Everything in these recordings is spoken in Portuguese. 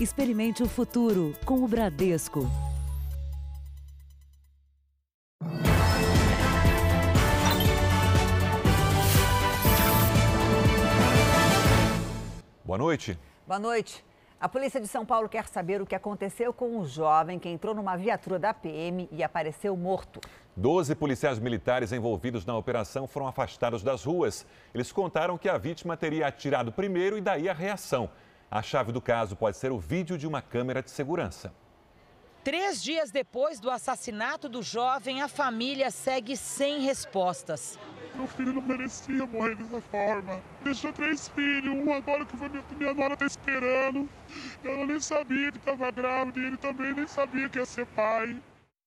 Experimente o futuro com o Bradesco. Boa noite. Boa noite. A polícia de São Paulo quer saber o que aconteceu com o jovem que entrou numa viatura da PM e apareceu morto. Doze policiais militares envolvidos na operação foram afastados das ruas. Eles contaram que a vítima teria atirado primeiro e daí a reação. A chave do caso pode ser o vídeo de uma câmera de segurança. Três dias depois do assassinato do jovem, a família segue sem respostas. Meu filho não merecia morrer dessa forma. Deixou três filhos, um agora que minha, minha nora está esperando. Ela nem sabia que estava grávida e ele também nem sabia que ia ser pai.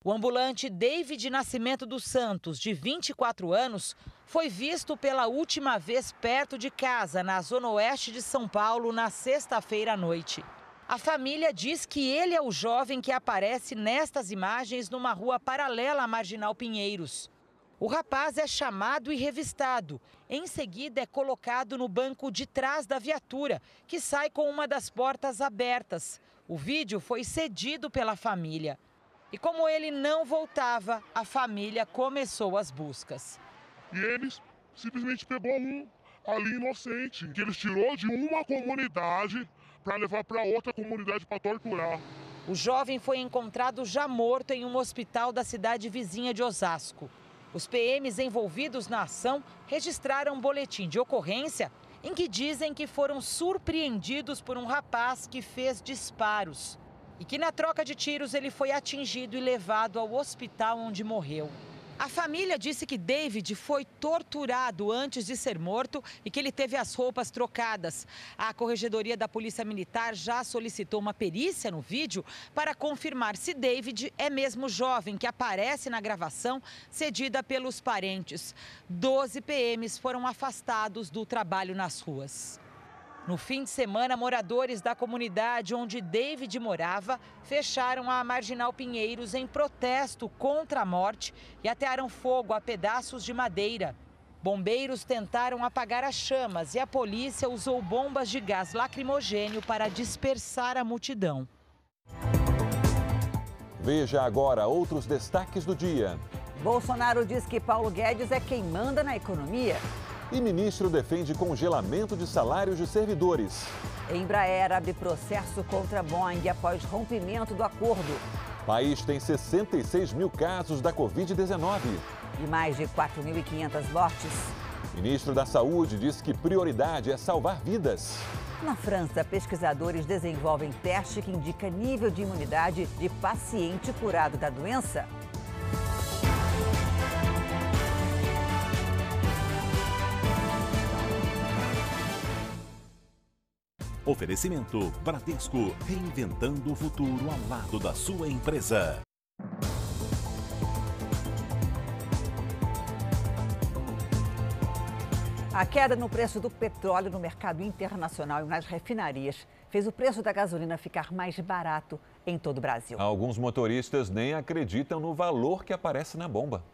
O ambulante David Nascimento dos Santos, de 24 anos, foi visto pela última vez perto de casa, na zona oeste de São Paulo, na sexta-feira à noite. A família diz que ele é o jovem que aparece nestas imagens numa rua paralela à Marginal Pinheiros. O rapaz é chamado e revistado. Em seguida, é colocado no banco de trás da viatura, que sai com uma das portas abertas. O vídeo foi cedido pela família. E como ele não voltava, a família começou as buscas. E eles simplesmente pegou um ali inocente, que eles tirou de uma comunidade para levar para outra comunidade para torturar. O jovem foi encontrado já morto em um hospital da cidade vizinha de Osasco. Os PMs envolvidos na ação registraram um boletim de ocorrência em que dizem que foram surpreendidos por um rapaz que fez disparos e que na troca de tiros ele foi atingido e levado ao hospital onde morreu. A família disse que David foi torturado antes de ser morto e que ele teve as roupas trocadas. A Corregedoria da Polícia Militar já solicitou uma perícia no vídeo para confirmar se David é mesmo jovem que aparece na gravação cedida pelos parentes. Doze PMs foram afastados do trabalho nas ruas. No fim de semana, moradores da comunidade onde David morava fecharam a Marginal Pinheiros em protesto contra a morte e atearam fogo a pedaços de madeira. Bombeiros tentaram apagar as chamas e a polícia usou bombas de gás lacrimogênio para dispersar a multidão. Veja agora outros destaques do dia. Bolsonaro diz que Paulo Guedes é quem manda na economia. E ministro defende congelamento de salários de servidores. Embraer abre processo contra Boeing após rompimento do acordo. País tem 66 mil casos da Covid-19. E mais de 4.500 mortes. Ministro da Saúde diz que prioridade é salvar vidas. Na França, pesquisadores desenvolvem teste que indica nível de imunidade de paciente curado da doença. Oferecimento Bradesco, reinventando o futuro ao lado da sua empresa. A queda no preço do petróleo no mercado internacional e nas refinarias fez o preço da gasolina ficar mais barato em todo o Brasil. Alguns motoristas nem acreditam no valor que aparece na bomba.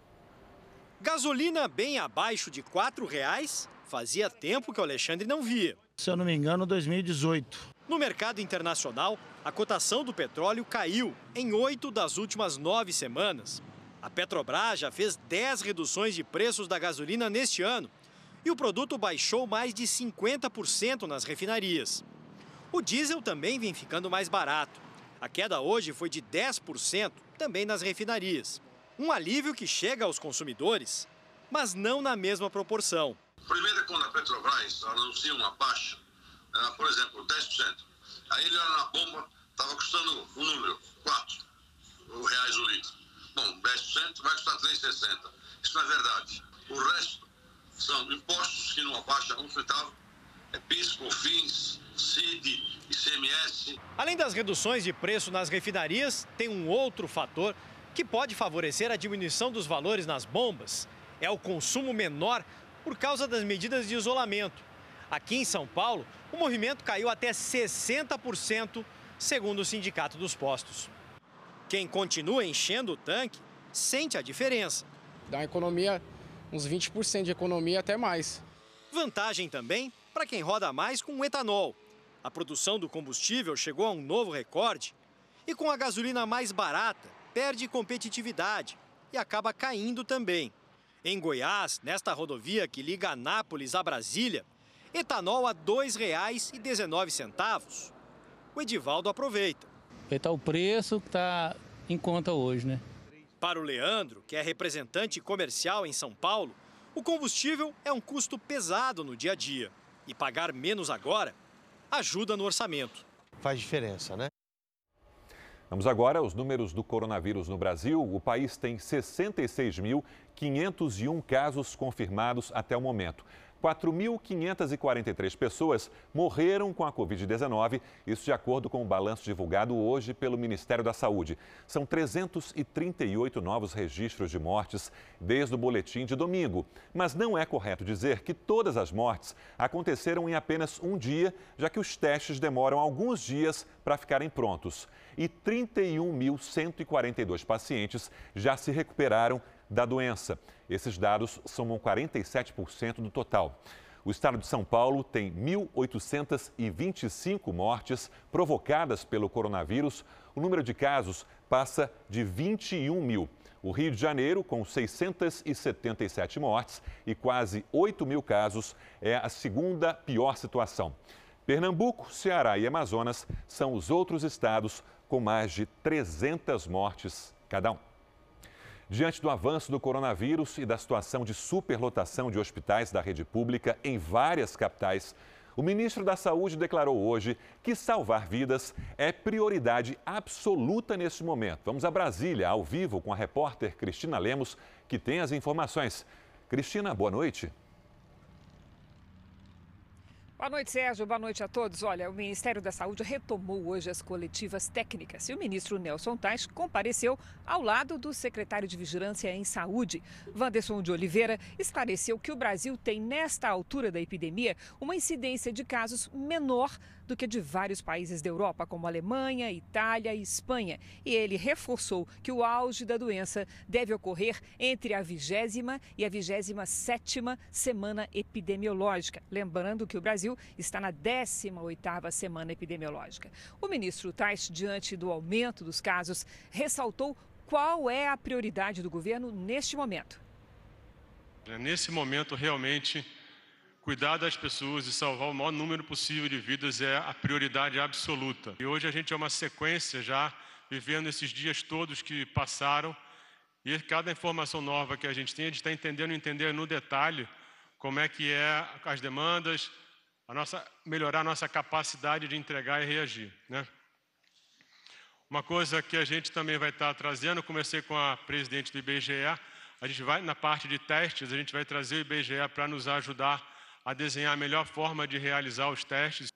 Gasolina bem abaixo de R$ 4,00 fazia tempo que o Alexandre não via. Se eu não me engano, 2018. No mercado internacional, a cotação do petróleo caiu em oito das últimas nove semanas. A Petrobras já fez 10 reduções de preços da gasolina neste ano e o produto baixou mais de 50% nas refinarias. O diesel também vem ficando mais barato. A queda hoje foi de 10% também nas refinarias. Um alívio que chega aos consumidores, mas não na mesma proporção. Primeiro, quando a Petrobras anuncia uma baixa, por exemplo, 10%, aí ele olha na bomba, estava custando um número, 4 reais o litro. Bom, 10% vai custar 3,60. Isso não é verdade. O resto são impostos que não abaixam um centavo, é PIS, COFINS, CID, ICMS. Além das reduções de preço nas refinarias, tem um outro fator que pode favorecer a diminuição dos valores nas bombas. É o consumo menor por causa das medidas de isolamento. Aqui em São Paulo, o movimento caiu até 60%, segundo o Sindicato dos Postos. Quem continua enchendo o tanque sente a diferença. Dá uma economia uns 20% de economia até mais. Vantagem também para quem roda mais com etanol. A produção do combustível chegou a um novo recorde e com a gasolina mais barata, perde competitividade e acaba caindo também. Em Goiás, nesta rodovia que liga Anápolis a Brasília, etanol a R$ 2,19. O Edivaldo aproveita. Está o preço que está em conta hoje, né? Para o Leandro, que é representante comercial em São Paulo, o combustível é um custo pesado no dia a dia. E pagar menos agora ajuda no orçamento. Faz diferença, né? Vamos agora aos números do coronavírus no Brasil. O país tem 66.501 casos confirmados até o momento. 4.543 pessoas morreram com a Covid-19, isso de acordo com o balanço divulgado hoje pelo Ministério da Saúde. São 338 novos registros de mortes desde o boletim de domingo. Mas não é correto dizer que todas as mortes aconteceram em apenas um dia, já que os testes demoram alguns dias para ficarem prontos. E 31.142 pacientes já se recuperaram da doença. Esses dados somam 47% do total. O estado de São Paulo tem 1.825 mortes provocadas pelo coronavírus. O número de casos passa de 21 mil. O Rio de Janeiro, com 677 mortes e quase 8 mil casos, é a segunda pior situação. Pernambuco, Ceará e Amazonas são os outros estados com mais de 300 mortes cada um. Diante do avanço do coronavírus e da situação de superlotação de hospitais da rede pública em várias capitais, o ministro da Saúde declarou hoje que salvar vidas é prioridade absoluta neste momento. Vamos a Brasília, ao vivo, com a repórter Cristina Lemos, que tem as informações. Cristina, boa noite. Boa noite, Sérgio. Boa noite a todos. Olha, o Ministério da Saúde retomou hoje as coletivas técnicas e o ministro Nelson Tais compareceu ao lado do secretário de Vigilância em Saúde. Wanderson de Oliveira esclareceu que o Brasil tem, nesta altura da epidemia, uma incidência de casos menor do que de vários países da Europa, como Alemanha, Itália e Espanha. E ele reforçou que o auge da doença deve ocorrer entre a vigésima e a vigésima sétima semana epidemiológica. Lembrando que o Brasil está na 18ª semana epidemiológica. O ministro Tais, diante do aumento dos casos, ressaltou qual é a prioridade do governo neste momento. Nesse momento, realmente, Cuidar das pessoas e salvar o maior número possível de vidas é a prioridade absoluta. E hoje a gente é uma sequência já vivendo esses dias todos que passaram e cada informação nova que a gente tem, a gente está entendendo, entender no detalhe como é que é as demandas, a nossa, melhorar a nossa capacidade de entregar e reagir. Né? Uma coisa que a gente também vai estar trazendo, comecei com a presidente do IBGE, a gente vai, na parte de testes, a gente vai trazer o IBGE para nos ajudar a desenhar a melhor forma de realizar os testes.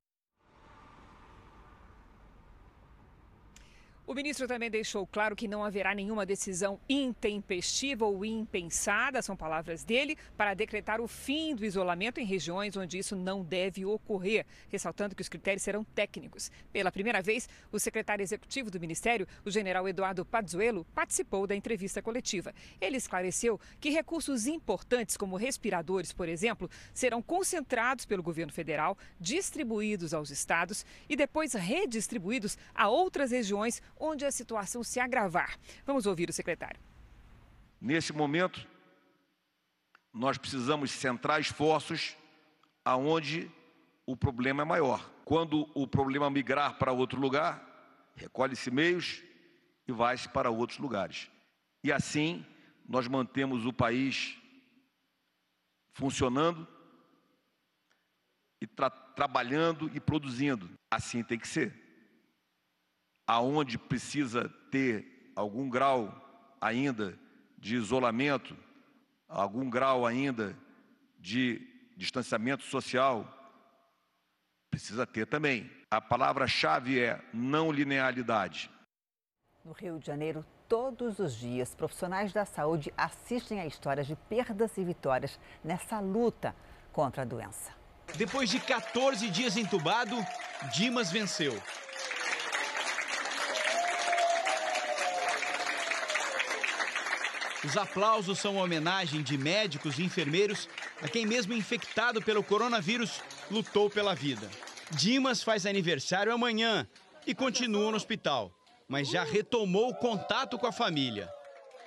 O ministro também deixou claro que não haverá nenhuma decisão intempestiva ou impensada, são palavras dele, para decretar o fim do isolamento em regiões onde isso não deve ocorrer, ressaltando que os critérios serão técnicos. Pela primeira vez, o secretário executivo do ministério, o general Eduardo Pazuello, participou da entrevista coletiva. Ele esclareceu que recursos importantes, como respiradores, por exemplo, serão concentrados pelo governo federal, distribuídos aos estados e depois redistribuídos a outras regiões onde a situação se agravar. Vamos ouvir o secretário. Nesse momento, nós precisamos centrar esforços aonde o problema é maior. Quando o problema migrar para outro lugar, recolhe-se meios e vai-se para outros lugares. E assim nós mantemos o país funcionando e tra trabalhando e produzindo. Assim tem que ser aonde precisa ter algum grau ainda de isolamento, algum grau ainda de distanciamento social, precisa ter também. A palavra-chave é não linearidade. No Rio de Janeiro, todos os dias, profissionais da saúde assistem a histórias de perdas e vitórias nessa luta contra a doença. Depois de 14 dias entubado, Dimas venceu. Os aplausos são uma homenagem de médicos e enfermeiros a quem, mesmo infectado pelo coronavírus, lutou pela vida. Dimas faz aniversário amanhã e continua no hospital, mas já retomou o contato com a família.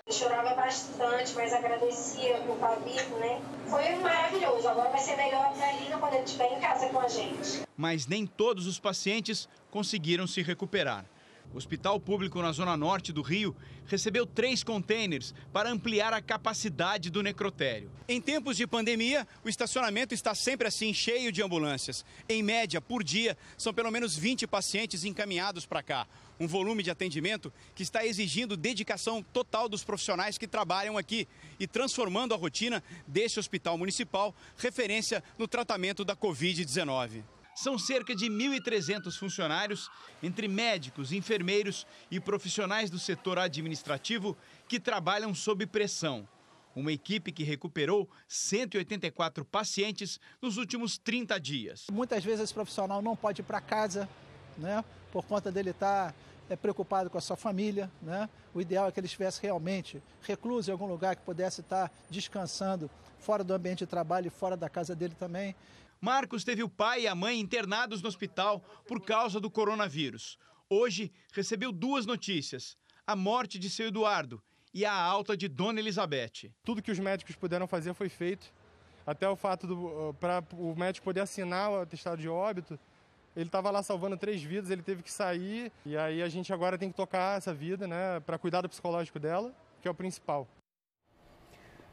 Chorava bastante, mas agradecia por estar vivo, né? Foi maravilhoso. Agora vai ser melhor para Lina quando ele estiver em casa com a gente. Mas nem todos os pacientes conseguiram se recuperar. O Hospital Público na Zona Norte do Rio recebeu três containers para ampliar a capacidade do necrotério. Em tempos de pandemia, o estacionamento está sempre assim, cheio de ambulâncias. Em média, por dia, são pelo menos 20 pacientes encaminhados para cá. Um volume de atendimento que está exigindo dedicação total dos profissionais que trabalham aqui e transformando a rotina deste hospital municipal referência no tratamento da Covid-19. São cerca de 1.300 funcionários, entre médicos, enfermeiros e profissionais do setor administrativo, que trabalham sob pressão. Uma equipe que recuperou 184 pacientes nos últimos 30 dias. Muitas vezes esse profissional não pode ir para casa, né, por conta dele estar é, preocupado com a sua família. Né? O ideal é que ele estivesse realmente recluso em algum lugar que pudesse estar descansando fora do ambiente de trabalho e fora da casa dele também. Marcos teve o pai e a mãe internados no hospital por causa do coronavírus. Hoje recebeu duas notícias: a morte de seu Eduardo e a alta de Dona Elizabeth. Tudo que os médicos puderam fazer foi feito. Até o fato do para o médico poder assinar o atestado de óbito, ele estava lá salvando três vidas, ele teve que sair e aí a gente agora tem que tocar essa vida, né, para cuidar do psicológico dela, que é o principal.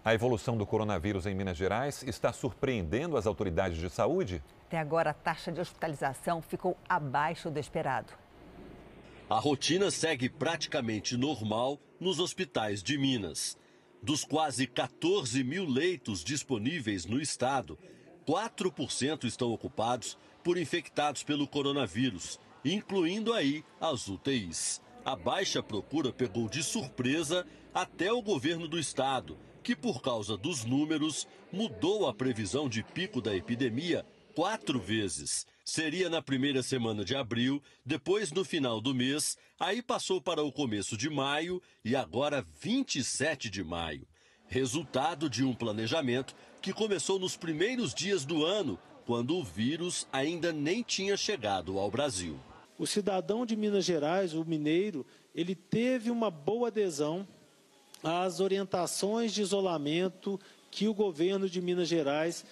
A evolução do coronavírus em Minas Gerais está surpreendendo as autoridades de saúde? Até agora, a taxa de hospitalização ficou abaixo do esperado. A rotina segue praticamente normal nos hospitais de Minas. Dos quase 14 mil leitos disponíveis no estado, 4% estão ocupados por infectados pelo coronavírus, incluindo aí as UTIs. A baixa procura pegou de surpresa até o governo do estado que, por causa dos números, mudou a previsão de pico da epidemia quatro vezes. Seria na primeira semana de abril, depois no final do mês, aí passou para o começo de maio e agora 27 de maio. Resultado de um planejamento que começou nos primeiros dias do ano, quando o vírus ainda nem tinha chegado ao Brasil. O cidadão de Minas Gerais, o mineiro, ele teve uma boa adesão as orientações de isolamento que o governo de Minas Gerais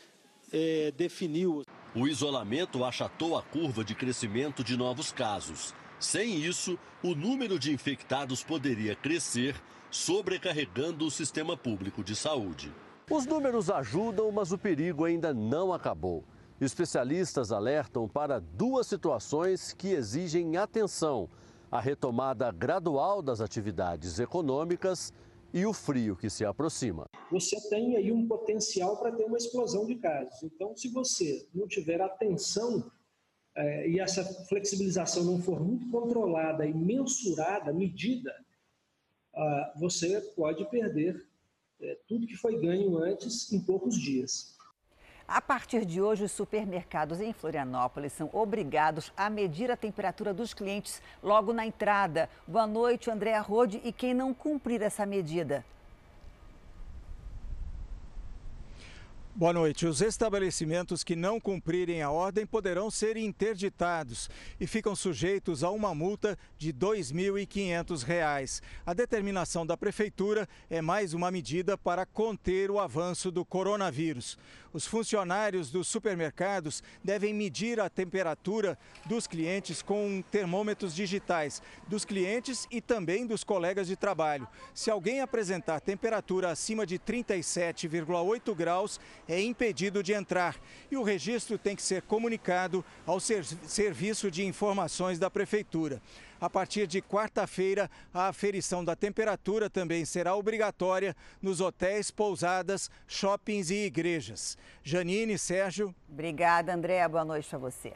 é, definiu. O isolamento achatou a curva de crescimento de novos casos. Sem isso, o número de infectados poderia crescer, sobrecarregando o sistema público de saúde. Os números ajudam, mas o perigo ainda não acabou. Especialistas alertam para duas situações que exigem atenção: a retomada gradual das atividades econômicas e o frio que se aproxima. Você tem aí um potencial para ter uma explosão de casos. Então, se você não tiver atenção é, e essa flexibilização não for muito controlada e mensurada, medida, ah, você pode perder é, tudo que foi ganho antes em poucos dias. A partir de hoje, os supermercados em Florianópolis são obrigados a medir a temperatura dos clientes logo na entrada. Boa noite, Andréa Rode. E quem não cumprir essa medida? Boa noite. Os estabelecimentos que não cumprirem a ordem poderão ser interditados e ficam sujeitos a uma multa de R$ 2.500. A determinação da Prefeitura é mais uma medida para conter o avanço do coronavírus. Os funcionários dos supermercados devem medir a temperatura dos clientes com termômetros digitais, dos clientes e também dos colegas de trabalho. Se alguém apresentar temperatura acima de 37,8 graus, é impedido de entrar. E o registro tem que ser comunicado ao Serviço de Informações da Prefeitura. A partir de quarta-feira, a aferição da temperatura também será obrigatória nos hotéis, pousadas, shoppings e igrejas. Janine, Sérgio. Obrigada, André. Boa noite para você.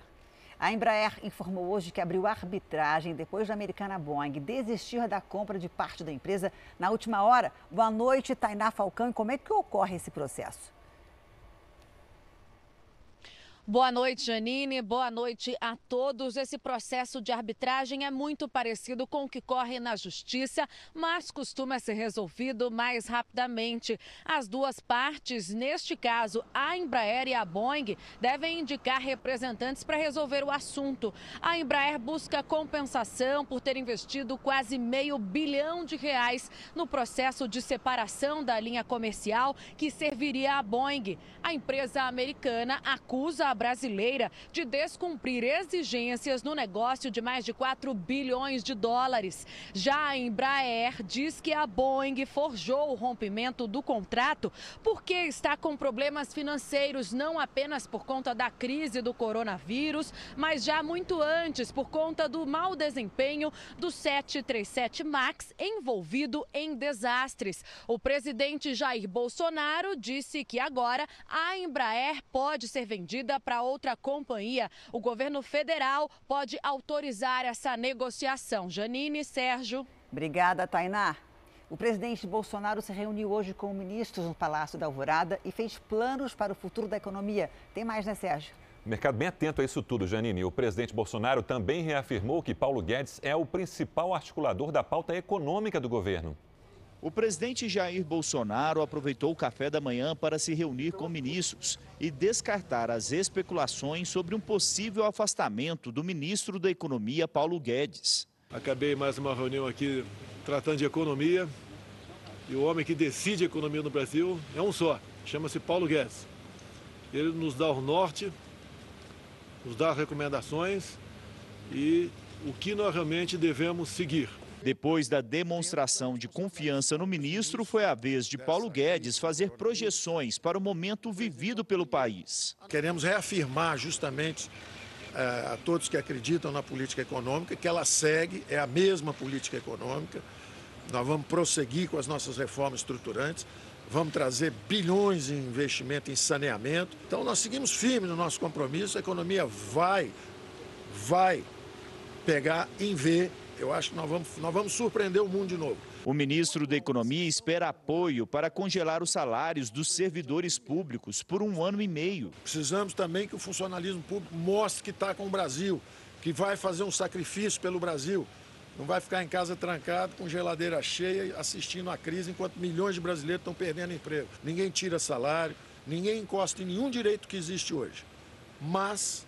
A Embraer informou hoje que abriu arbitragem depois da americana Boeing desistir da compra de parte da empresa na última hora. Boa noite, Tainá Falcão. E como é que ocorre esse processo? Boa noite, Janine. Boa noite a todos. Esse processo de arbitragem é muito parecido com o que corre na Justiça, mas costuma ser resolvido mais rapidamente. As duas partes, neste caso, a Embraer e a Boeing, devem indicar representantes para resolver o assunto. A Embraer busca compensação por ter investido quase meio bilhão de reais no processo de separação da linha comercial que serviria à Boeing. A empresa americana acusa a brasileira de descumprir exigências no negócio de mais de 4 bilhões de dólares. Já a Embraer diz que a Boeing forjou o rompimento do contrato porque está com problemas financeiros, não apenas por conta da crise do coronavírus, mas já muito antes por conta do mau desempenho do 737 MAX envolvido em desastres. O presidente Jair Bolsonaro disse que agora a Embraer pode ser vendida para outra companhia. O governo federal pode autorizar essa negociação. Janine Sérgio. Obrigada, Tainá. O presidente Bolsonaro se reuniu hoje com ministros no Palácio da Alvorada e fez planos para o futuro da economia. Tem mais, né, Sérgio? O mercado bem atento a isso tudo, Janine. O presidente Bolsonaro também reafirmou que Paulo Guedes é o principal articulador da pauta econômica do governo. O presidente Jair Bolsonaro aproveitou o café da manhã para se reunir com ministros e descartar as especulações sobre um possível afastamento do ministro da Economia, Paulo Guedes. Acabei mais uma reunião aqui tratando de economia e o homem que decide a economia no Brasil é um só, chama-se Paulo Guedes. Ele nos dá o norte, nos dá recomendações e o que nós realmente devemos seguir. Depois da demonstração de confiança no ministro, foi a vez de Paulo Guedes fazer projeções para o momento vivido pelo país. Queremos reafirmar justamente eh, a todos que acreditam na política econômica que ela segue, é a mesma política econômica. Nós vamos prosseguir com as nossas reformas estruturantes, vamos trazer bilhões em investimento em saneamento. Então nós seguimos firmes no nosso compromisso, a economia vai, vai pegar em ver eu acho que nós vamos, nós vamos surpreender o mundo de novo. O ministro da Economia espera apoio para congelar os salários dos servidores públicos por um ano e meio. Precisamos também que o funcionalismo público mostre que está com o Brasil, que vai fazer um sacrifício pelo Brasil. Não vai ficar em casa trancado, com geladeira cheia, assistindo a crise, enquanto milhões de brasileiros estão perdendo emprego. Ninguém tira salário, ninguém encosta em nenhum direito que existe hoje. Mas,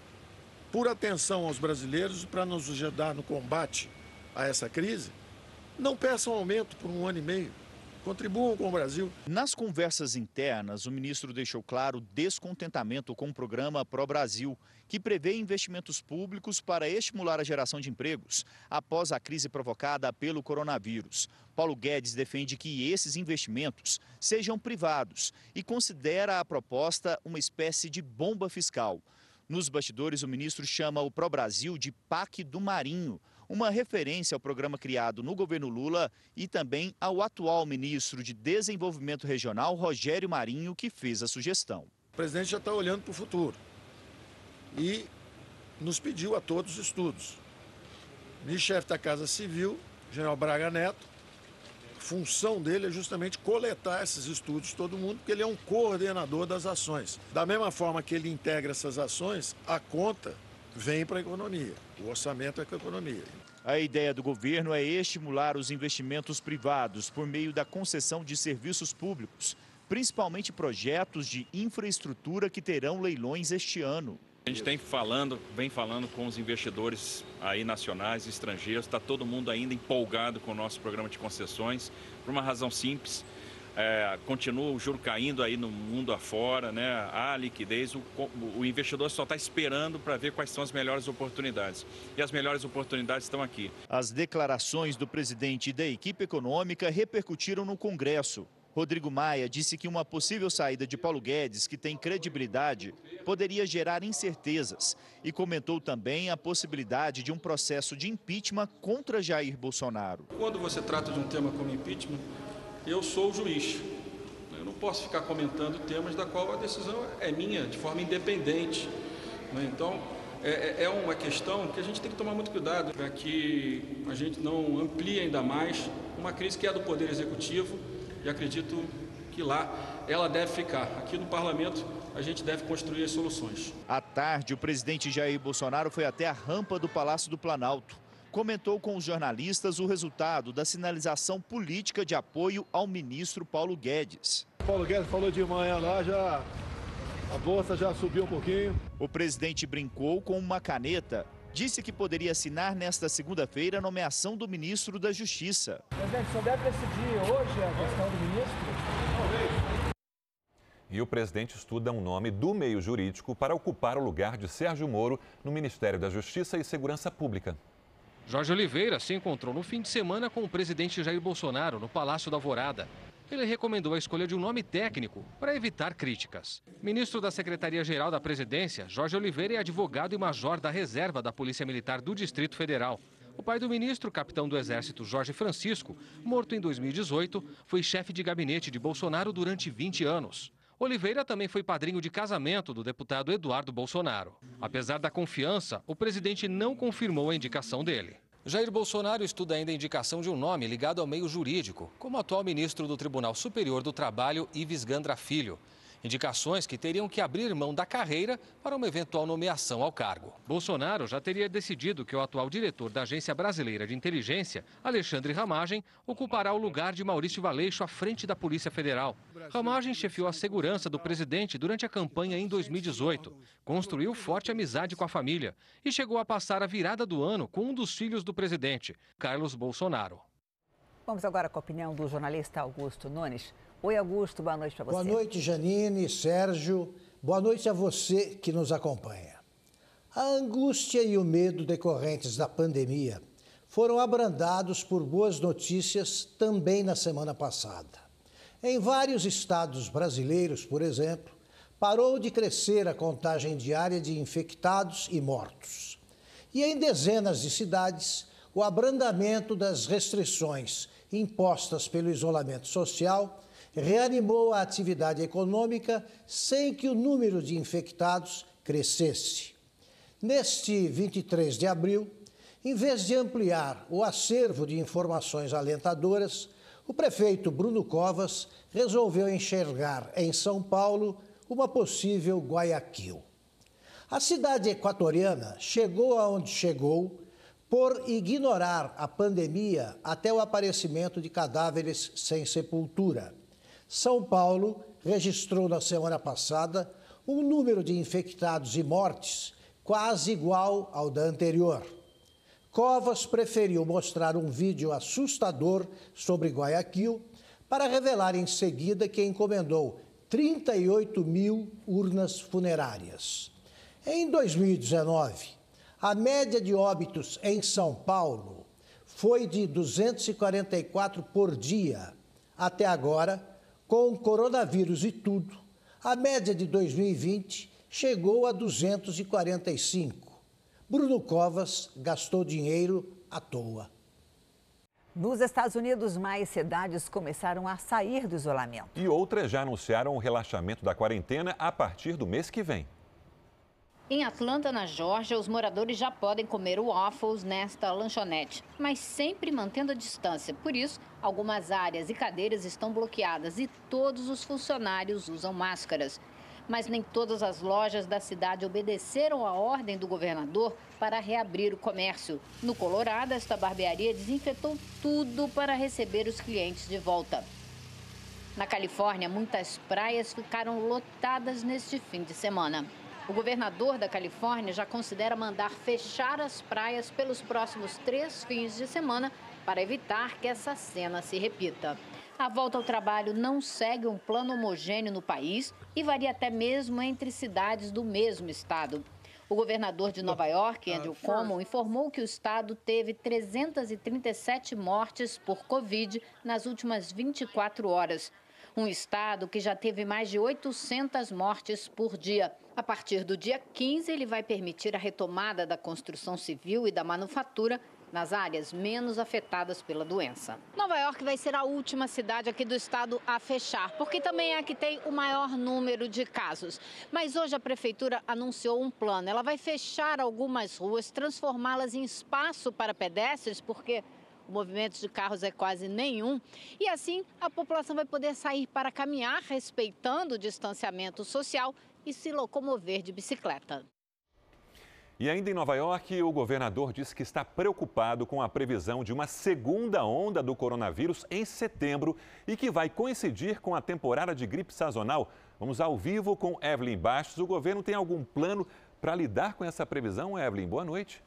por atenção aos brasileiros, para nos ajudar no combate a essa crise, não peçam aumento por um ano e meio. Contribuam com o Brasil. Nas conversas internas, o ministro deixou claro descontentamento com o programa Pro Brasil, que prevê investimentos públicos para estimular a geração de empregos após a crise provocada pelo coronavírus. Paulo Guedes defende que esses investimentos sejam privados e considera a proposta uma espécie de bomba fiscal. Nos bastidores, o ministro chama o Pro Brasil de PAC do Marinho uma referência ao programa criado no governo Lula e também ao atual ministro de Desenvolvimento Regional, Rogério Marinho, que fez a sugestão. O presidente já está olhando para o futuro e nos pediu a todos estudos. O ministro-chefe da Casa Civil, general Braga Neto, função dele é justamente coletar esses estudos de todo mundo, porque ele é um coordenador das ações. Da mesma forma que ele integra essas ações, a conta vem para a economia. O orçamento é com a economia. A ideia do governo é estimular os investimentos privados por meio da concessão de serviços públicos, principalmente projetos de infraestrutura que terão leilões este ano. A gente tem falando, vem falando com os investidores aí nacionais e estrangeiros, está todo mundo ainda empolgado com o nosso programa de concessões, por uma razão simples é, continua o juro caindo aí no mundo afora, né? há liquidez, o, o investidor só está esperando para ver quais são as melhores oportunidades. E as melhores oportunidades estão aqui. As declarações do presidente e da equipe econômica repercutiram no Congresso. Rodrigo Maia disse que uma possível saída de Paulo Guedes, que tem credibilidade, poderia gerar incertezas e comentou também a possibilidade de um processo de impeachment contra Jair Bolsonaro. Quando você trata de um tema como impeachment, eu sou o juiz. Eu não posso ficar comentando temas da qual a decisão é minha, de forma independente. Né? Então, é, é, é uma questão que a gente tem que tomar muito cuidado para que a gente não amplie ainda mais uma crise que é do Poder Executivo e acredito que lá ela deve ficar. Aqui no Parlamento a gente deve construir as soluções. À tarde, o presidente Jair Bolsonaro foi até a rampa do Palácio do Planalto. Comentou com os jornalistas o resultado da sinalização política de apoio ao ministro Paulo Guedes. Paulo Guedes falou de manhã lá, já a bolsa já subiu um pouquinho. O presidente brincou com uma caneta. Disse que poderia assinar nesta segunda-feira a nomeação do ministro da Justiça. Presidente, o senhor deve decidir hoje a questão do ministro? Talvez. E o presidente estuda um nome do meio jurídico para ocupar o lugar de Sérgio Moro no Ministério da Justiça e Segurança Pública. Jorge Oliveira se encontrou no fim de semana com o presidente Jair Bolsonaro no Palácio da Alvorada. Ele recomendou a escolha de um nome técnico para evitar críticas. Ministro da Secretaria-Geral da Presidência, Jorge Oliveira é advogado e major da reserva da Polícia Militar do Distrito Federal. O pai do ministro, capitão do Exército Jorge Francisco, morto em 2018, foi chefe de gabinete de Bolsonaro durante 20 anos. Oliveira também foi padrinho de casamento do deputado Eduardo Bolsonaro. Apesar da confiança, o presidente não confirmou a indicação dele. Jair Bolsonaro estuda ainda a indicação de um nome ligado ao meio jurídico, como o atual ministro do Tribunal Superior do Trabalho, Ives Gandra Filho. Indicações que teriam que abrir mão da carreira para uma eventual nomeação ao cargo. Bolsonaro já teria decidido que o atual diretor da Agência Brasileira de Inteligência, Alexandre Ramagem, ocupará o lugar de Maurício Valeixo à frente da Polícia Federal. Ramagem chefiou a segurança do presidente durante a campanha em 2018, construiu forte amizade com a família e chegou a passar a virada do ano com um dos filhos do presidente, Carlos Bolsonaro. Vamos agora com a opinião do jornalista Augusto Nunes. Oi, Augusto, boa noite para você. Boa noite, Janine, Sérgio. Boa noite a você que nos acompanha. A angústia e o medo decorrentes da pandemia foram abrandados por boas notícias também na semana passada. Em vários estados brasileiros, por exemplo, parou de crescer a contagem diária de infectados e mortos. E em dezenas de cidades, o abrandamento das restrições impostas pelo isolamento social reanimou a atividade econômica sem que o número de infectados crescesse. Neste 23 de abril, em vez de ampliar o acervo de informações alentadoras, o prefeito Bruno Covas resolveu enxergar em São Paulo uma possível Guayaquil. A cidade equatoriana chegou aonde chegou por ignorar a pandemia até o aparecimento de cadáveres sem sepultura. São Paulo registrou na semana passada um número de infectados e mortes quase igual ao da anterior. Covas preferiu mostrar um vídeo assustador sobre Guayaquil para revelar em seguida que encomendou 38 mil urnas funerárias. Em 2019, a média de óbitos em São Paulo foi de 244 por dia. Até agora, com o coronavírus e tudo, a média de 2020 chegou a 245. Bruno Covas gastou dinheiro à toa. Nos Estados Unidos, mais cidades começaram a sair do isolamento. E outras já anunciaram o relaxamento da quarentena a partir do mês que vem. Em Atlanta, na Geórgia, os moradores já podem comer waffles nesta lanchonete, mas sempre mantendo a distância. Por isso, algumas áreas e cadeiras estão bloqueadas e todos os funcionários usam máscaras. Mas nem todas as lojas da cidade obedeceram a ordem do governador para reabrir o comércio. No Colorado, esta barbearia desinfetou tudo para receber os clientes de volta. Na Califórnia, muitas praias ficaram lotadas neste fim de semana. O governador da Califórnia já considera mandar fechar as praias pelos próximos três fins de semana para evitar que essa cena se repita. A volta ao trabalho não segue um plano homogêneo no país e varia até mesmo entre cidades do mesmo estado. O governador de Nova York, Andrew Cuomo, informou que o estado teve 337 mortes por Covid nas últimas 24 horas. Um estado que já teve mais de 800 mortes por dia. A partir do dia 15, ele vai permitir a retomada da construção civil e da manufatura nas áreas menos afetadas pela doença. Nova York vai ser a última cidade aqui do estado a fechar, porque também é a que tem o maior número de casos. Mas hoje a prefeitura anunciou um plano. Ela vai fechar algumas ruas, transformá-las em espaço para pedestres, porque o movimento de carros é quase nenhum. E assim a população vai poder sair para caminhar, respeitando o distanciamento social e se locomover de bicicleta. E ainda em Nova York, o governador disse que está preocupado com a previsão de uma segunda onda do coronavírus em setembro e que vai coincidir com a temporada de gripe sazonal. Vamos ao vivo com Evelyn Bastos. O governo tem algum plano para lidar com essa previsão, Evelyn? Boa noite.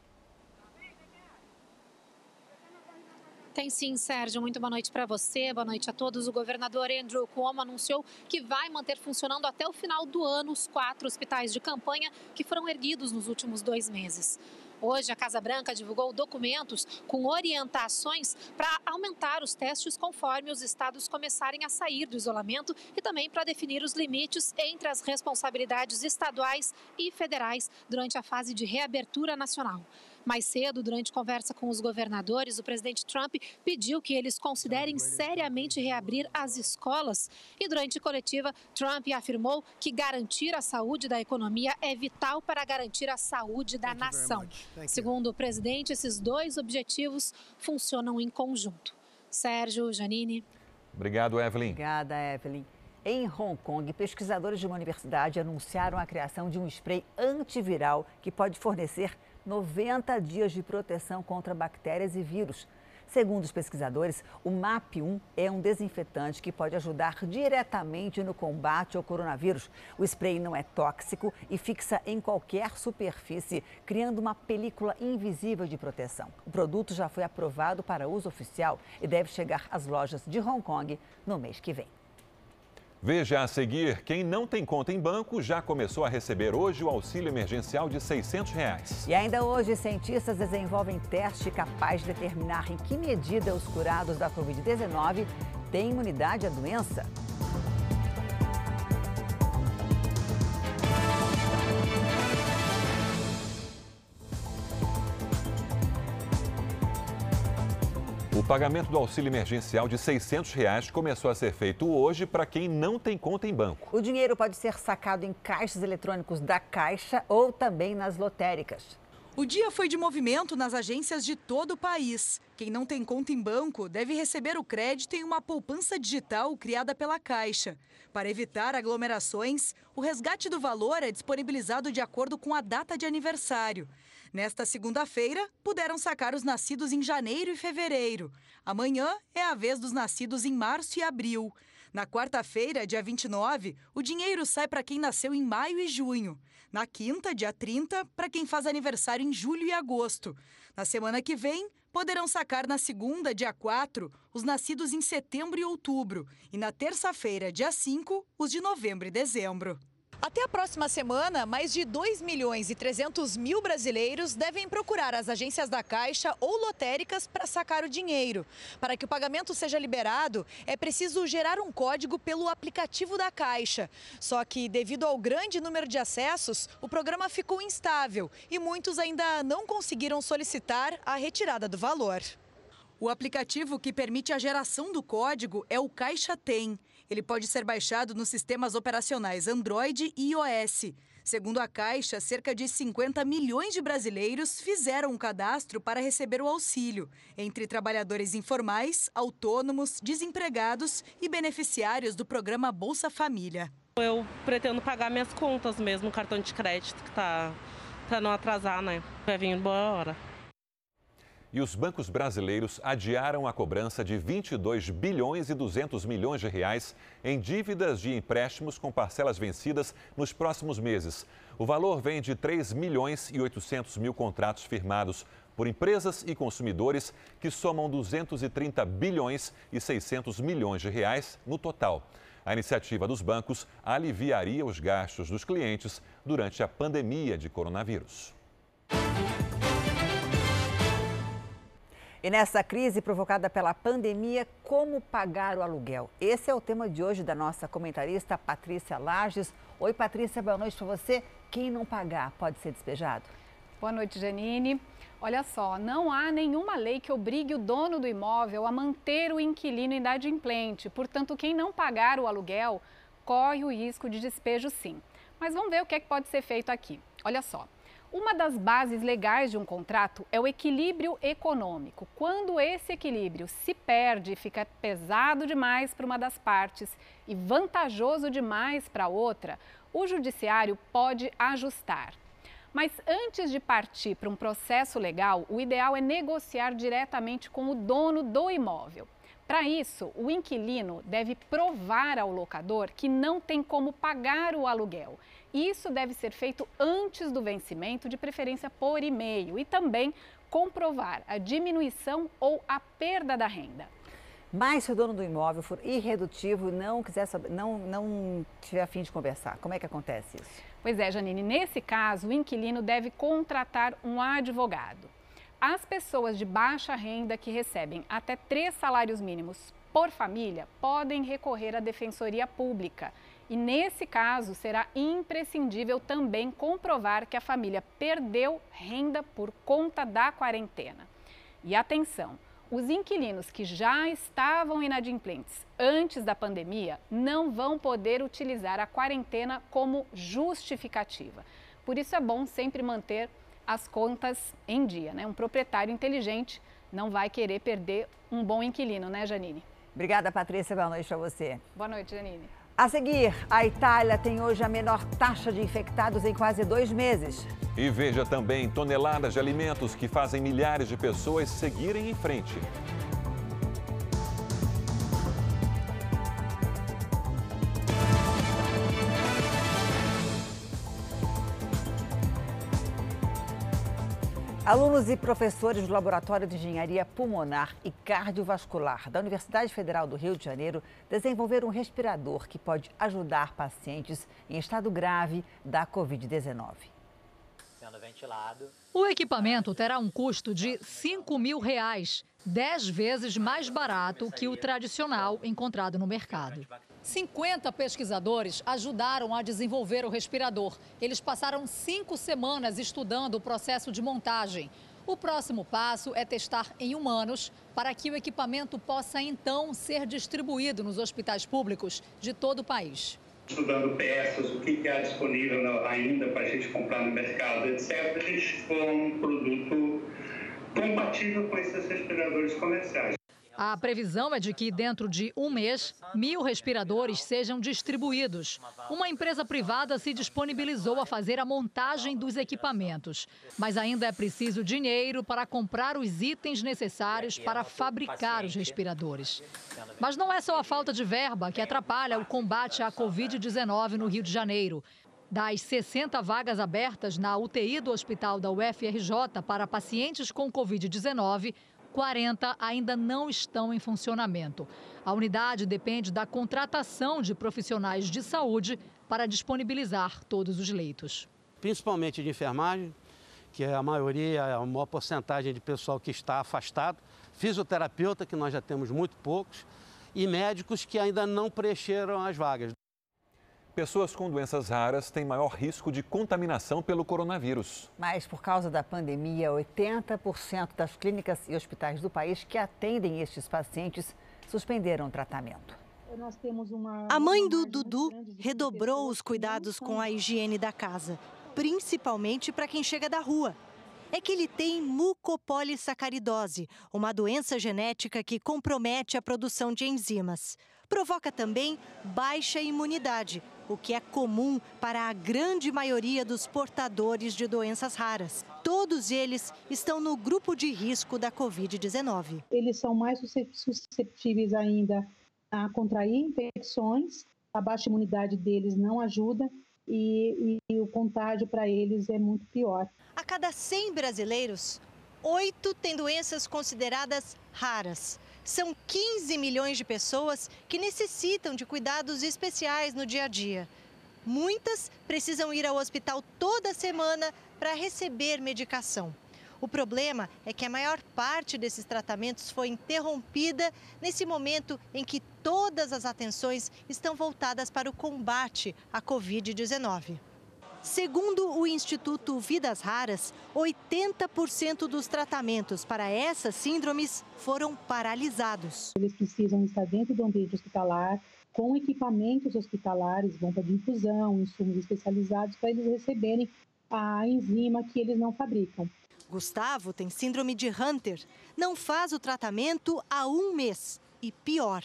Tem sim, Sérgio. Muito boa noite para você, boa noite a todos. O governador Andrew Cuomo anunciou que vai manter funcionando até o final do ano os quatro hospitais de campanha que foram erguidos nos últimos dois meses. Hoje, a Casa Branca divulgou documentos com orientações para aumentar os testes conforme os estados começarem a sair do isolamento e também para definir os limites entre as responsabilidades estaduais e federais durante a fase de reabertura nacional. Mais cedo, durante conversa com os governadores, o presidente Trump pediu que eles considerem seriamente reabrir as escolas. E durante coletiva, Trump afirmou que garantir a saúde da economia é vital para garantir a saúde da nação. Segundo o presidente, esses dois objetivos funcionam em conjunto. Sérgio, Janine. Obrigado, Evelyn. Obrigada, Evelyn. Em Hong Kong, pesquisadores de uma universidade anunciaram a criação de um spray antiviral que pode fornecer 90 dias de proteção contra bactérias e vírus. Segundo os pesquisadores, o MAP1 é um desinfetante que pode ajudar diretamente no combate ao coronavírus. O spray não é tóxico e fixa em qualquer superfície, criando uma película invisível de proteção. O produto já foi aprovado para uso oficial e deve chegar às lojas de Hong Kong no mês que vem. Veja a seguir, quem não tem conta em banco já começou a receber hoje o auxílio emergencial de 600 reais. E ainda hoje, cientistas desenvolvem teste capaz de determinar em que medida os curados da Covid-19 têm imunidade à doença. Pagamento do auxílio emergencial de 600 reais começou a ser feito hoje para quem não tem conta em banco. O dinheiro pode ser sacado em caixas eletrônicos da Caixa ou também nas lotéricas. O dia foi de movimento nas agências de todo o país. Quem não tem conta em banco deve receber o crédito em uma poupança digital criada pela Caixa. Para evitar aglomerações, o resgate do valor é disponibilizado de acordo com a data de aniversário. Nesta segunda-feira, puderam sacar os nascidos em janeiro e fevereiro. Amanhã é a vez dos nascidos em março e abril. Na quarta-feira, dia 29, o dinheiro sai para quem nasceu em maio e junho. Na quinta, dia 30, para quem faz aniversário em julho e agosto. Na semana que vem, poderão sacar na segunda, dia 4, os nascidos em setembro e outubro. E na terça-feira, dia 5, os de novembro e dezembro. Até a próxima semana, mais de 2 milhões e 300 mil brasileiros devem procurar as agências da Caixa ou lotéricas para sacar o dinheiro. Para que o pagamento seja liberado, é preciso gerar um código pelo aplicativo da Caixa. Só que, devido ao grande número de acessos, o programa ficou instável e muitos ainda não conseguiram solicitar a retirada do valor. O aplicativo que permite a geração do código é o Caixa Tem. Ele pode ser baixado nos sistemas operacionais Android e iOS. Segundo a Caixa, cerca de 50 milhões de brasileiros fizeram um cadastro para receber o auxílio, entre trabalhadores informais, autônomos, desempregados e beneficiários do programa Bolsa Família. Eu pretendo pagar minhas contas mesmo, cartão de crédito, que tá para não atrasar, né? Vai vir boa hora e os bancos brasileiros adiaram a cobrança de 22 bilhões e 200 milhões de reais em dívidas de empréstimos com parcelas vencidas nos próximos meses. O valor vem de 3 milhões e 800 mil contratos firmados por empresas e consumidores que somam 230 bilhões e 600 milhões de reais no total. A iniciativa dos bancos aliviaria os gastos dos clientes durante a pandemia de coronavírus. E nessa crise provocada pela pandemia, como pagar o aluguel? Esse é o tema de hoje da nossa comentarista Patrícia Lages. Oi, Patrícia, boa noite para você. Quem não pagar pode ser despejado? Boa noite, Janine. Olha só, não há nenhuma lei que obrigue o dono do imóvel a manter o inquilino inadimplente. Portanto, quem não pagar o aluguel corre o risco de despejo sim. Mas vamos ver o que, é que pode ser feito aqui. Olha só, Uma das bases legais de um contrato é o equilíbrio econômico. Quando esse equilíbrio se perde fica pesado demais para uma das partes e vantajoso demais para a outra, o judiciário pode ajustar. Mas antes de partir para um processo legal, o ideal é negociar diretamente com o dono do imóvel. Para isso, o inquilino deve provar ao locador que não tem como pagar o aluguel. Isso deve ser feito antes do vencimento, de preferência por e-mail, e também comprovar a diminuição ou a perda da renda. Mas se o dono do imóvel for irredutivo e não quiser saber, não, não tiver a fim de conversar, como é que acontece isso? Pois é, Janine, nesse caso, o inquilino deve contratar um advogado. As pessoas de baixa renda que recebem até três salários mínimos por família podem recorrer à Defensoria Pública. E nesse caso, será imprescindível também comprovar que a família perdeu renda por conta da quarentena. E atenção, os inquilinos que já estavam inadimplentes antes da pandemia não vão poder utilizar a quarentena como justificativa. Por isso é bom sempre manter as contas em dia. Né? Um proprietário inteligente não vai querer perder um bom inquilino, né, Janine? Obrigada, Patrícia. Boa noite para você. Boa noite, Janine. A seguir, a Itália tem hoje a menor taxa de infectados em quase dois meses. E veja também toneladas de alimentos que fazem milhares de pessoas seguirem em frente. Alunos e professores do Laboratório de Engenharia Pulmonar e Cardiovascular da Universidade Federal do Rio de Janeiro desenvolveram um respirador que pode ajudar pacientes em estado grave da Covid-19. Sendo ventilado. O equipamento terá um custo de 5 mil reais, 10 vezes mais barato que o tradicional encontrado no mercado. 50 pesquisadores ajudaram a desenvolver o respirador. Eles passaram cinco semanas estudando o processo de montagem. O próximo passo é testar em humanos para que o equipamento possa então ser distribuído nos hospitais públicos de todo o país. Estudando peças, o que há disponível ainda para a gente comprar no mercado, etc., gente ficou um produto compatível com esses respiradores comerciais. A previsão é de que, dentro de um mês, mil respiradores sejam distribuídos. Uma empresa privada se disponibilizou a fazer a montagem dos equipamentos. Mas ainda é preciso dinheiro para comprar os itens necessários para fabricar os respiradores. Mas não é só a falta de verba que atrapalha o combate à Covid-19 no Rio de Janeiro. Das 60 vagas abertas na UTI do hospital da UFRJ para pacientes com Covid-19, 40 ainda não estão em funcionamento. A unidade depende da contratação de profissionais de saúde para disponibilizar todos os leitos. Principalmente de enfermagem, que é a maioria, a maior porcentagem de pessoal que está afastado, fisioterapeuta, que nós já temos muito poucos, e médicos que ainda não preencheram as vagas. Pessoas com doenças raras têm maior risco de contaminação pelo coronavírus. Mas por causa da pandemia, 80% das clínicas e hospitais do país que atendem estes pacientes suspenderam o tratamento. A mãe do Dudu redobrou os cuidados com a higiene da casa, principalmente para quem chega da rua. É que ele tem mucopolissacaridose, uma doença genética que compromete a produção de enzimas. Provoca também baixa imunidade, o que é comum para a grande maioria dos portadores de doenças raras. Todos eles estão no grupo de risco da Covid-19. Eles são mais suscetíveis ainda a contrair infecções, a baixa imunidade deles não ajuda e, e o contágio para eles é muito pior. A cada 100 brasileiros, oito têm doenças consideradas raras. São 15 milhões de pessoas que necessitam de cuidados especiais no dia a dia. Muitas precisam ir ao hospital toda semana para receber medicação. O problema é que a maior parte desses tratamentos foi interrompida nesse momento em que todas as atenções estão voltadas para o combate à Covid-19. Segundo o Instituto Vidas Raras, 80% dos tratamentos para essas síndromes foram paralisados. Eles precisam estar dentro do ambiente hospitalar, com equipamentos hospitalares, bomba de infusão, insumos especializados, para eles receberem a enzima que eles não fabricam. Gustavo tem síndrome de Hunter. Não faz o tratamento há um mês. E pior,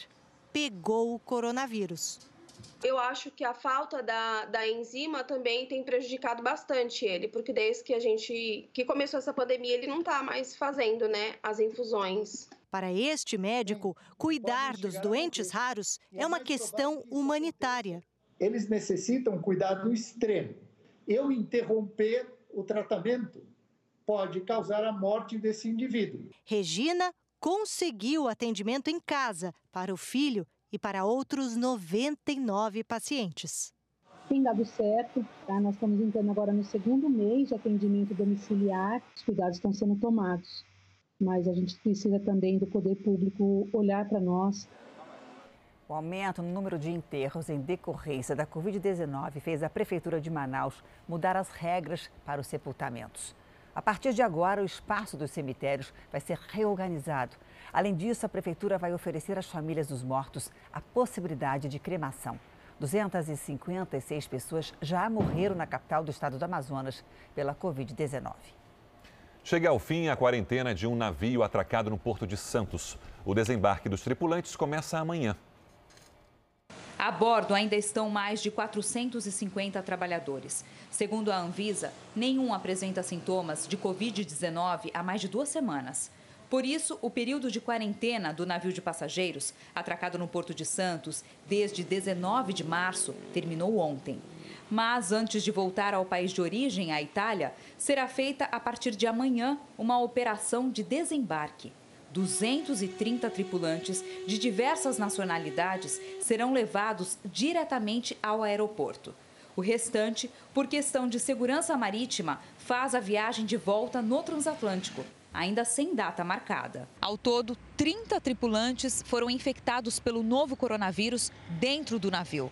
pegou o coronavírus. Eu acho que a falta da, da enzima também tem prejudicado bastante ele, porque desde que a gente que começou essa pandemia, ele não está mais fazendo, né, as infusões. Para este médico, cuidar dos doentes raros é uma questão humanitária. Eles necessitam cuidado extremo. Eu interromper o tratamento pode causar a morte desse indivíduo. Regina conseguiu atendimento em casa para o filho e para outros 99 pacientes. Tem dado certo, tá? nós estamos entrando agora no segundo mês de atendimento domiciliar, os cuidados estão sendo tomados, mas a gente precisa também do poder público olhar para nós. O aumento no número de enterros em decorrência da Covid-19 fez a Prefeitura de Manaus mudar as regras para os sepultamentos. A partir de agora, o espaço dos cemitérios vai ser reorganizado Além disso, a Prefeitura vai oferecer às famílias dos mortos a possibilidade de cremação. 256 pessoas já morreram na capital do estado do Amazonas pela Covid-19. Chega ao fim a quarentena de um navio atracado no Porto de Santos. O desembarque dos tripulantes começa amanhã. A bordo ainda estão mais de 450 trabalhadores. Segundo a Anvisa, nenhum apresenta sintomas de Covid-19 há mais de duas semanas. Por isso, o período de quarentena do navio de passageiros, atracado no Porto de Santos desde 19 de março, terminou ontem. Mas antes de voltar ao país de origem, a Itália, será feita a partir de amanhã uma operação de desembarque. 230 tripulantes de diversas nacionalidades serão levados diretamente ao aeroporto. O restante, por questão de segurança marítima, faz a viagem de volta no transatlântico ainda sem data marcada. Ao todo, 30 tripulantes foram infectados pelo novo coronavírus dentro do navio.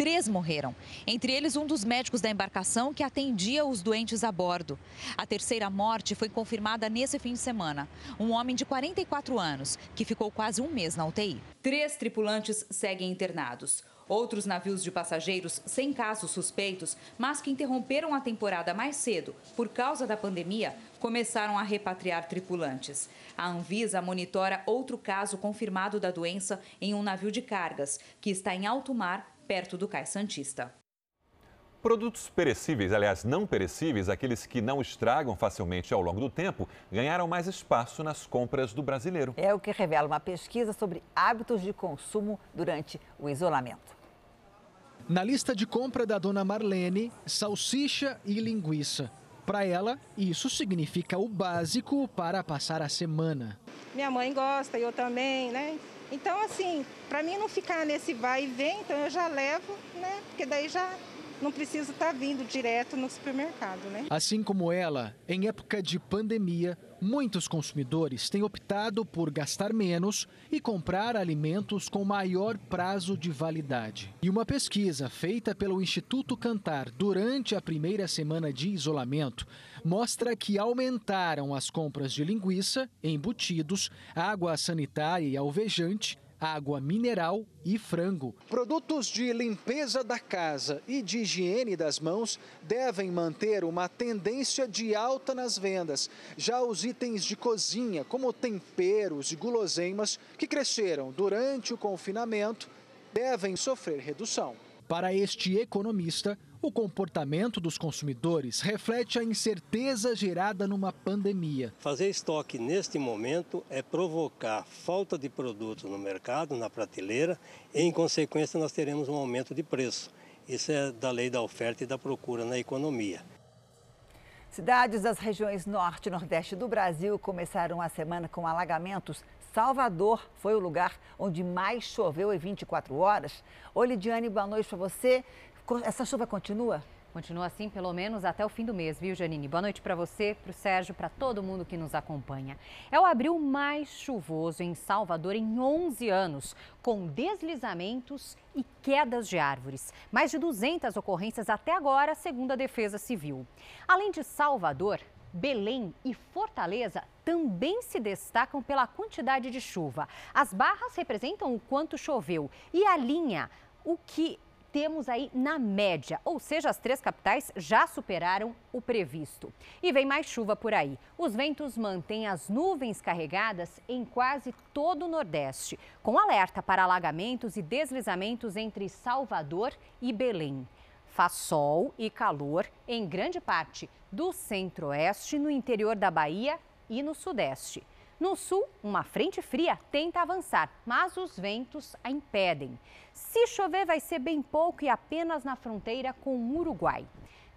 Três morreram, entre eles um dos médicos da embarcação que atendia os doentes a bordo. A terceira morte foi confirmada nesse fim de semana. Um homem de 44 anos, que ficou quase um mês na UTI. Três tripulantes seguem internados. Outros navios de passageiros sem casos suspeitos, mas que interromperam a temporada mais cedo por causa da pandemia, começaram a repatriar tripulantes. A Anvisa monitora outro caso confirmado da doença em um navio de cargas, que está em alto mar, perto do Cais Santista. Produtos perecíveis, aliás, não perecíveis, aqueles que não estragam facilmente ao longo do tempo, ganharam mais espaço nas compras do brasileiro. É o que revela uma pesquisa sobre hábitos de consumo durante o isolamento. Na lista de compra da dona Marlene, salsicha e linguiça. Para ela, isso significa o básico para passar a semana. Minha mãe gosta, eu também, né? Então, assim, para mim não ficar nesse vai e vem, então eu já levo, né? Porque daí já não preciso estar tá vindo direto no supermercado, né? Assim como ela, em época de pandemia, muitos consumidores têm optado por gastar menos e comprar alimentos com maior prazo de validade. E uma pesquisa feita pelo Instituto Cantar durante a primeira semana de isolamento mostra que aumentaram as compras de linguiça, embutidos, água sanitária e alvejante água mineral e frango. Produtos de limpeza da casa e de higiene das mãos devem manter uma tendência de alta nas vendas. Já os itens de cozinha, como temperos e guloseimas, que cresceram durante o confinamento, devem sofrer redução. Para este economista, o comportamento dos consumidores reflete a incerteza gerada numa pandemia. Fazer estoque neste momento é provocar falta de produtos no mercado, na prateleira, e, em consequência, nós teremos um aumento de preço. Isso é da lei da oferta e da procura na economia. Cidades das regiões norte e nordeste do Brasil começaram a semana com alagamentos. Salvador foi o lugar onde mais choveu em 24 horas. Oi, Lidiane, boa noite para você. Essa chuva continua? Continua assim pelo menos até o fim do mês, viu, Janine? Boa noite para você, para o Sérgio, para todo mundo que nos acompanha. É o abril mais chuvoso em Salvador em 11 anos, com deslizamentos e quedas de árvores. Mais de 200 ocorrências até agora, segundo a Defesa Civil. Além de Salvador, Belém e Fortaleza também se destacam pela quantidade de chuva. As barras representam o quanto choveu e a linha, o que temos aí na média, ou seja, as três capitais já superaram o previsto. E vem mais chuva por aí. Os ventos mantêm as nuvens carregadas em quase todo o Nordeste, com alerta para alagamentos e deslizamentos entre Salvador e Belém. Faz sol e calor em grande parte do centro-oeste, no interior da Bahia e no sudeste. No sul, uma frente fria tenta avançar, mas os ventos a impedem. Se chover, vai ser bem pouco e apenas na fronteira com o Uruguai.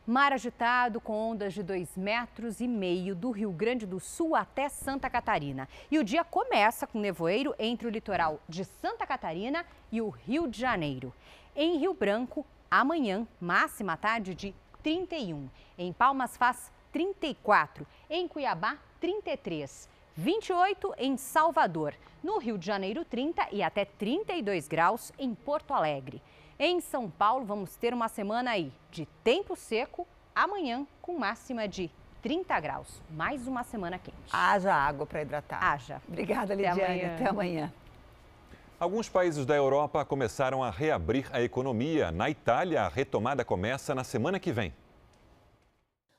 Mar agitado com ondas de 2 metros e meio do Rio Grande do Sul até Santa Catarina. E o dia começa com nevoeiro entre o litoral de Santa Catarina e o Rio de Janeiro. Em Rio Branco, amanhã, máxima tarde de 31. Em Palmas faz 34. Em Cuiabá, 33. 28 em Salvador. No Rio de Janeiro, 30 e até 32 graus em Porto Alegre. Em São Paulo, vamos ter uma semana aí de tempo seco, amanhã com máxima de 30 graus. Mais uma semana quente. Haja água para hidratar. Haja. Obrigada, Lidiane. Até amanhã. Até amanhã. Alguns países da Europa começaram a reabrir a economia. Na Itália, a retomada começa na semana que vem.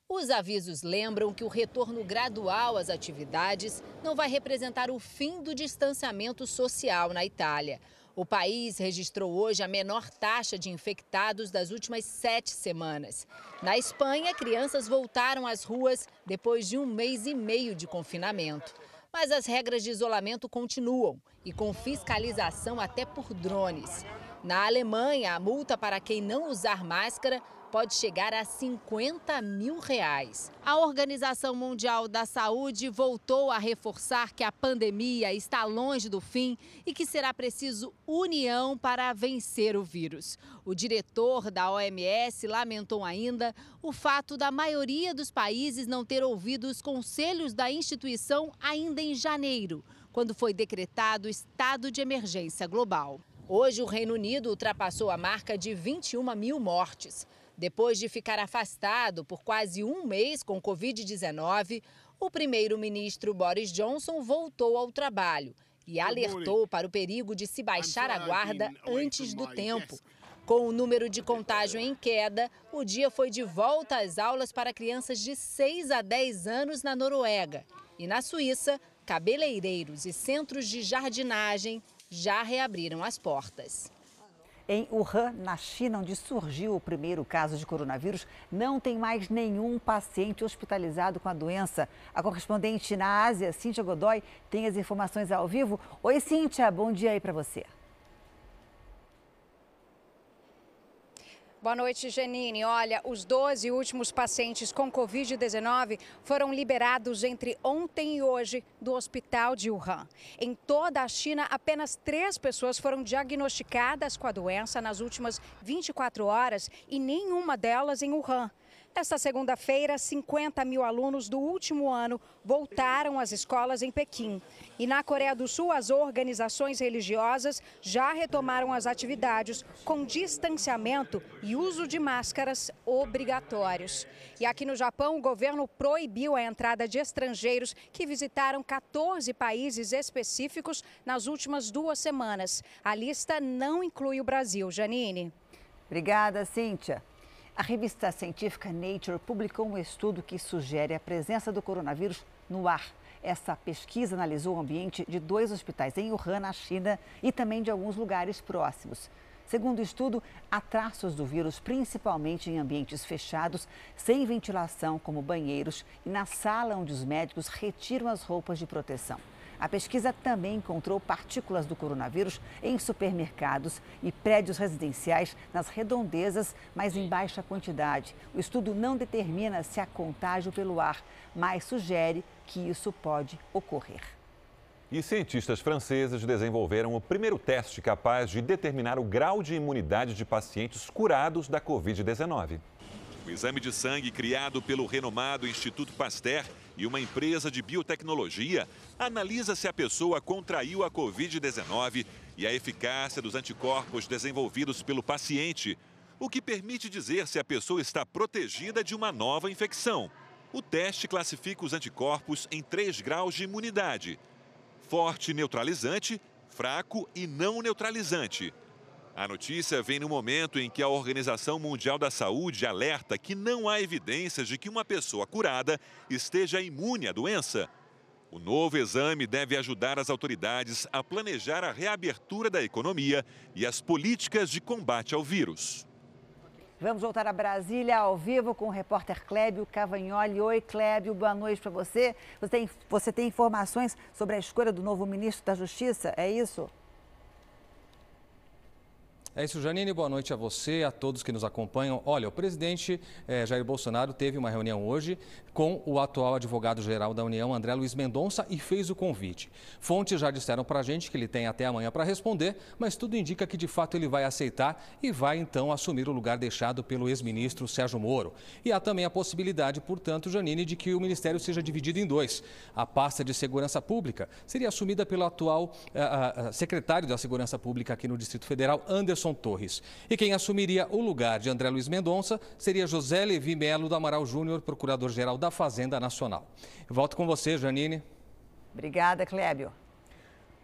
Os avisos lembram que o retorno gradual às atividades não vai representar o fim do distanciamento social na Itália. O país registrou hoje a menor taxa de infectados das últimas sete semanas. Na Espanha, crianças voltaram às ruas depois de um mês e meio de confinamento. Mas as regras de isolamento continuam e com fiscalização até por drones. Na Alemanha, a multa para quem não usar máscara pode chegar a 50 mil reais. A Organização Mundial da Saúde voltou a reforçar que a pandemia está longe do fim e que será preciso união para vencer o vírus. O diretor da OMS lamentou ainda o fato da maioria dos países não ter ouvido os conselhos da instituição ainda em janeiro, quando foi decretado estado de emergência global. Hoje, o Reino Unido ultrapassou a marca de 21 mil mortes. Depois de ficar afastado por quase um mês com Covid-19, o primeiro-ministro Boris Johnson voltou ao trabalho e alertou para o perigo de se baixar a guarda antes do tempo. Com o número de contágio em queda, o dia foi de volta às aulas para crianças de 6 a 10 anos na Noruega. E na Suíça, cabeleireiros e centros de jardinagem já reabriram as portas. Em Wuhan, na China, onde surgiu o primeiro caso de coronavírus, não tem mais nenhum paciente hospitalizado com a doença. A correspondente na Ásia, Cíntia Godoy, tem as informações ao vivo. Oi, Cíntia, bom dia aí para você. Boa noite, Genine. Olha, os 12 últimos pacientes com Covid-19 foram liberados entre ontem e hoje do hospital de Wuhan. Em toda a China, apenas três pessoas foram diagnosticadas com a doença nas últimas 24 horas e nenhuma delas em Wuhan. Esta segunda-feira, 50 mil alunos do último ano voltaram às escolas em Pequim. E na Coreia do Sul, as organizações religiosas já retomaram as atividades com distanciamento e uso de máscaras obrigatórios. E aqui no Japão, o governo proibiu a entrada de estrangeiros que visitaram 14 países específicos nas últimas duas semanas. A lista não inclui o Brasil. Janine. Obrigada, Cíntia. A revista científica Nature publicou um estudo que sugere a presença do coronavírus no ar. Essa pesquisa analisou o ambiente de dois hospitais em Wuhan, na China, e também de alguns lugares próximos. Segundo o estudo, há traços do vírus principalmente em ambientes fechados, sem ventilação, como banheiros, e na sala onde os médicos retiram as roupas de proteção. A pesquisa também encontrou partículas do coronavírus em supermercados e prédios residenciais nas redondezas, mas em baixa quantidade. O estudo não determina se há contágio pelo ar, mas sugere que isso pode ocorrer. E cientistas franceses desenvolveram o primeiro teste capaz de determinar o grau de imunidade de pacientes curados da Covid-19. O exame de sangue criado pelo renomado Instituto Pasteur e uma empresa de biotecnologia analisa se a pessoa contraiu a Covid-19 e a eficácia dos anticorpos desenvolvidos pelo paciente, o que permite dizer se a pessoa está protegida de uma nova infecção. O teste classifica os anticorpos em três graus de imunidade: forte neutralizante, fraco e não neutralizante. A notícia vem no momento em que a Organização Mundial da Saúde alerta que não há evidências de que uma pessoa curada esteja imune à doença. O novo exame deve ajudar as autoridades a planejar a reabertura da economia e as políticas de combate ao vírus. Vamos voltar a Brasília ao vivo com o repórter Clébio Cavagnoli. Oi, Clébio, boa noite para você. Você tem, você tem informações sobre a escolha do novo ministro da Justiça, é isso? É isso, Janine. Boa noite a você, a todos que nos acompanham. Olha, o presidente eh, Jair Bolsonaro teve uma reunião hoje com o atual advogado-geral da União, André Luiz Mendonça, e fez o convite. Fontes já disseram para a gente que ele tem até amanhã para responder, mas tudo indica que de fato ele vai aceitar e vai então assumir o lugar deixado pelo ex-ministro Sérgio Moro. E há também a possibilidade, portanto, Janine, de que o ministério seja dividido em dois. A pasta de segurança pública seria assumida pelo atual uh, uh, secretário da Segurança Pública aqui no Distrito Federal, Anderson Torres. E quem assumiria o lugar de André Luiz Mendonça seria José Levi Melo do Amaral Júnior, procurador-geral da Fazenda Nacional. Eu volto com você, Janine. Obrigada, Clébio.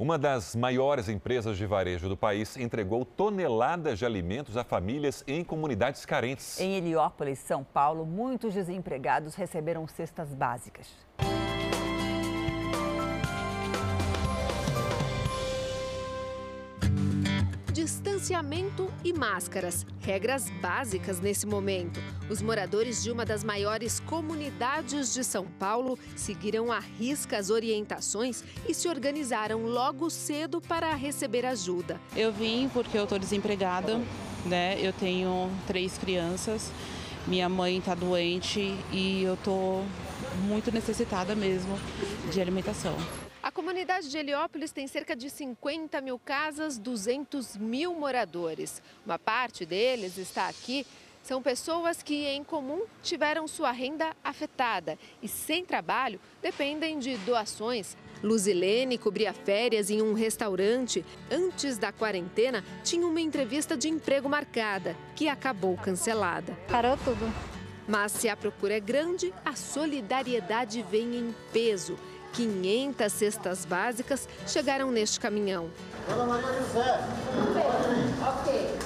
Uma das maiores empresas de varejo do país entregou toneladas de alimentos a famílias em comunidades carentes. Em Heliópolis, São Paulo, muitos desempregados receberam cestas básicas. Distanciamento e máscaras, regras básicas nesse momento. Os moradores de uma das maiores comunidades de São Paulo seguiram à risca as orientações e se organizaram logo cedo para receber ajuda. Eu vim porque eu estou desempregada, né? Eu tenho três crianças, minha mãe está doente e eu estou muito necessitada mesmo de alimentação. A comunidade de Heliópolis tem cerca de 50 mil casas, 200 mil moradores. Uma parte deles está aqui. São pessoas que, em comum, tiveram sua renda afetada e, sem trabalho, dependem de doações. Luzilene cobria férias em um restaurante. Antes da quarentena, tinha uma entrevista de emprego marcada, que acabou cancelada. Parou tudo. Mas se a procura é grande, a solidariedade vem em peso. 500 cestas básicas chegaram neste caminhão. Dona Maria José, Ok.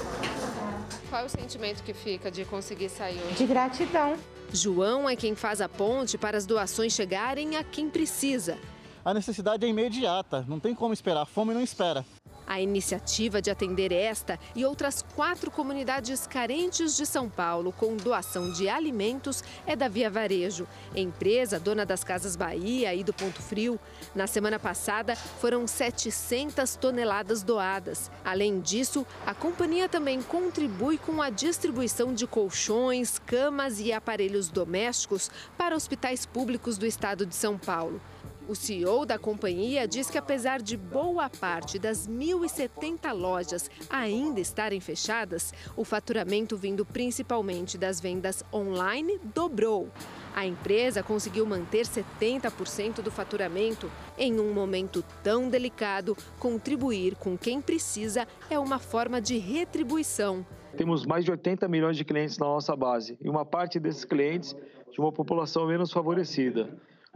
Qual é o sentimento que fica de conseguir sair hoje? De gratidão. João é quem faz a ponte para as doações chegarem a quem precisa. A necessidade é imediata, não tem como esperar, a fome não espera. A iniciativa de atender esta e outras quatro comunidades carentes de São Paulo com doação de alimentos é da Via Varejo, empresa dona das Casas Bahia e do Ponto Frio. Na semana passada, foram 700 toneladas doadas. Além disso, a companhia também contribui com a distribuição de colchões, camas e aparelhos domésticos para hospitais públicos do estado de São Paulo. O CEO da companhia diz que, apesar de boa parte das 1.070 lojas ainda estarem fechadas, o faturamento vindo principalmente das vendas online dobrou. A empresa conseguiu manter 70% do faturamento. Em um momento tão delicado, contribuir com quem precisa é uma forma de retribuição. Temos mais de 80 milhões de clientes na nossa base e uma parte desses clientes de uma população menos favorecida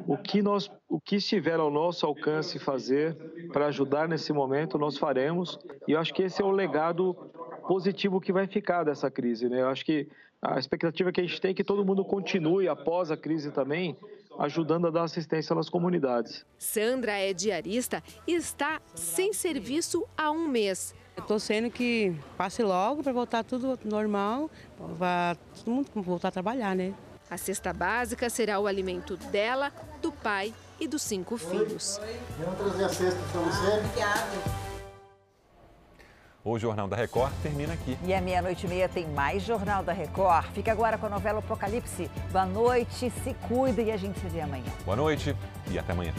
o que nós, o que estiver ao nosso alcance fazer para ajudar nesse momento, nós faremos. E eu acho que esse é o legado positivo que vai ficar dessa crise, né? Eu acho que a expectativa que a gente tem é que todo mundo continue após a crise também ajudando a dar assistência nas comunidades. Sandra é diarista e está sem serviço há um mês. Estou sendo que passe logo para voltar tudo normal, para todo mundo voltar a trabalhar, né? A cesta básica será o alimento dela, do pai e dos cinco filhos. Vamos trazer a cesta para você. Obrigada. O Jornal da Record termina aqui. E à meia-noite e meia tem mais Jornal da Record. Fica agora com a novela Apocalipse. Boa noite, se cuida e a gente se vê amanhã. Boa noite e até amanhã.